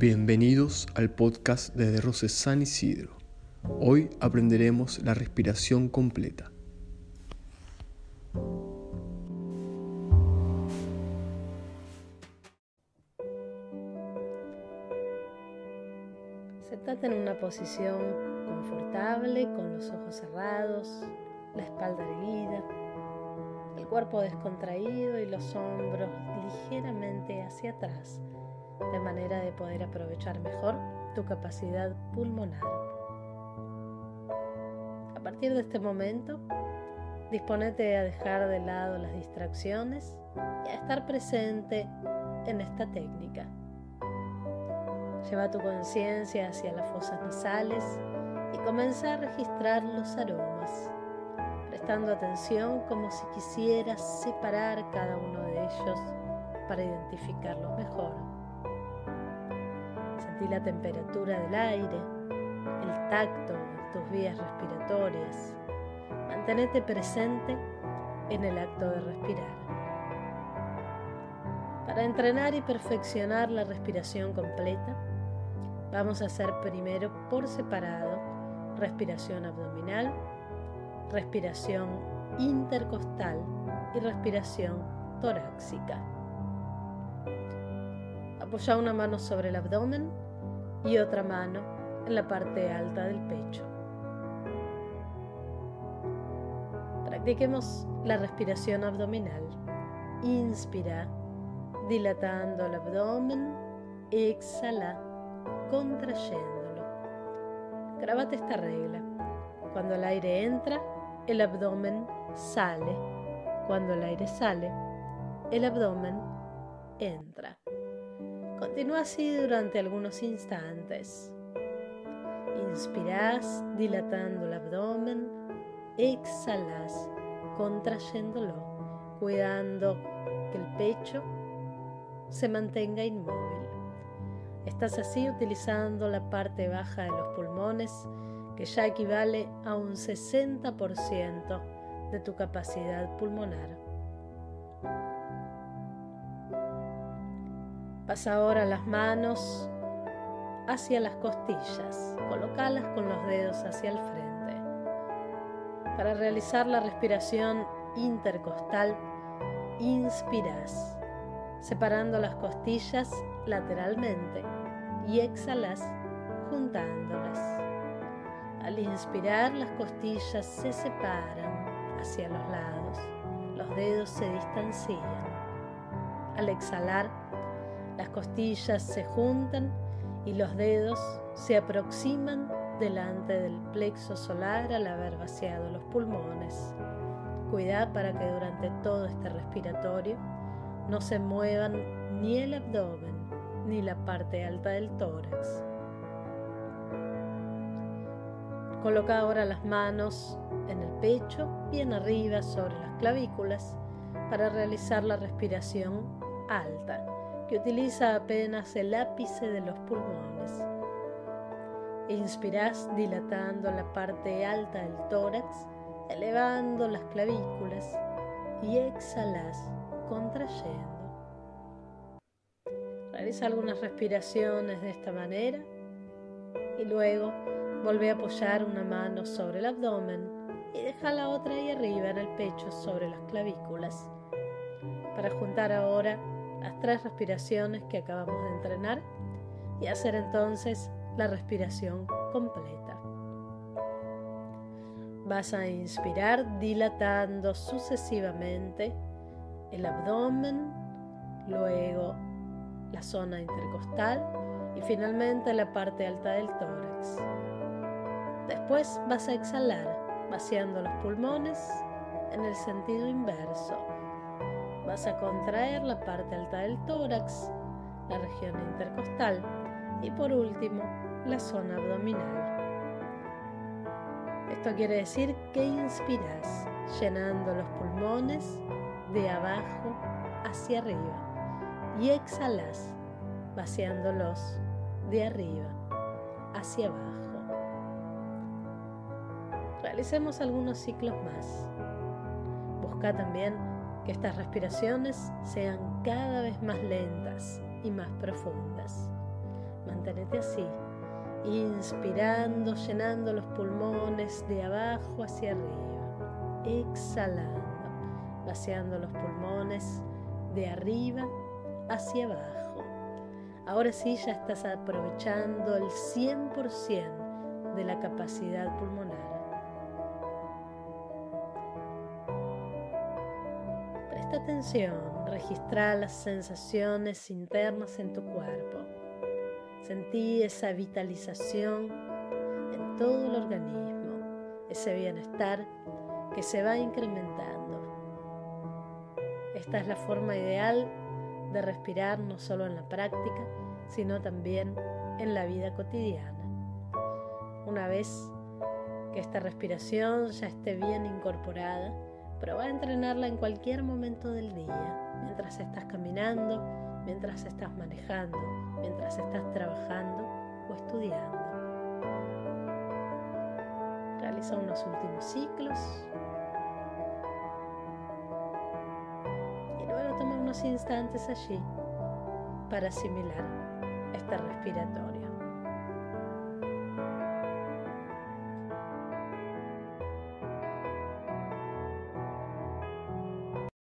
Bienvenidos al podcast de De Roses San Isidro. Hoy aprenderemos la respiración completa. Sentate en una posición confortable, con los ojos cerrados, la espalda erguida, el cuerpo descontraído y los hombros ligeramente hacia atrás de manera de poder aprovechar mejor tu capacidad pulmonar. A partir de este momento, disponete a dejar de lado las distracciones y a estar presente en esta técnica. Lleva tu conciencia hacia las fosas nasales y comienza a registrar los aromas, prestando atención como si quisieras separar cada uno de ellos para identificarlos mejor la temperatura del aire, el tacto de tus vías respiratorias. Mantenete presente en el acto de respirar. Para entrenar y perfeccionar la respiración completa, vamos a hacer primero por separado respiración abdominal, respiración intercostal y respiración torácica. Apoya una mano sobre el abdomen y otra mano en la parte alta del pecho. Practiquemos la respiración abdominal. Inspira, dilatando el abdomen. Exhala, contrayéndolo. Grábate esta regla. Cuando el aire entra, el abdomen sale. Cuando el aire sale, el abdomen entra. Continúa así durante algunos instantes. Inspiras dilatando el abdomen, exhalas contrayéndolo, cuidando que el pecho se mantenga inmóvil. Estás así utilizando la parte baja de los pulmones, que ya equivale a un 60% de tu capacidad pulmonar. Pasa ahora las manos hacia las costillas, colocalas con los dedos hacia el frente. Para realizar la respiración intercostal, inspiras, separando las costillas lateralmente y exhalas juntándolas. Al inspirar, las costillas se separan hacia los lados, los dedos se distancian. Al exhalar, las costillas se juntan y los dedos se aproximan delante del plexo solar al haber vaciado los pulmones. Cuidad para que durante todo este respiratorio no se muevan ni el abdomen ni la parte alta del tórax. Coloca ahora las manos en el pecho, bien arriba sobre las clavículas, para realizar la respiración alta que utiliza apenas el ápice de los pulmones. Inspiras dilatando la parte alta del tórax, elevando las clavículas y exhalas contrayendo. Realiza algunas respiraciones de esta manera y luego vuelve a apoyar una mano sobre el abdomen y deja la otra ahí arriba en el pecho sobre las clavículas. Para juntar ahora las tres respiraciones que acabamos de entrenar y hacer entonces la respiración completa. Vas a inspirar dilatando sucesivamente el abdomen, luego la zona intercostal y finalmente la parte alta del tórax. Después vas a exhalar vaciando los pulmones en el sentido inverso Vas a contraer la parte alta del tórax, la región intercostal y por último la zona abdominal. Esto quiere decir que inspiras llenando los pulmones de abajo hacia arriba y exhalas vaciándolos de arriba hacia abajo. Realicemos algunos ciclos más. Busca también que estas respiraciones sean cada vez más lentas y más profundas. Manténete así, inspirando, llenando los pulmones de abajo hacia arriba, exhalando, vaciando los pulmones de arriba hacia abajo. Ahora sí ya estás aprovechando el 100% de la capacidad pulmonar. Presta atención, registra las sensaciones internas en tu cuerpo. Sentí esa vitalización en todo el organismo, ese bienestar que se va incrementando. Esta es la forma ideal de respirar no solo en la práctica, sino también en la vida cotidiana. Una vez que esta respiración ya esté bien incorporada, prueba a entrenarla en cualquier momento del día, mientras estás caminando, mientras estás manejando, mientras estás trabajando o estudiando. Realiza unos últimos ciclos y luego toma unos instantes allí para asimilar este respiratorio.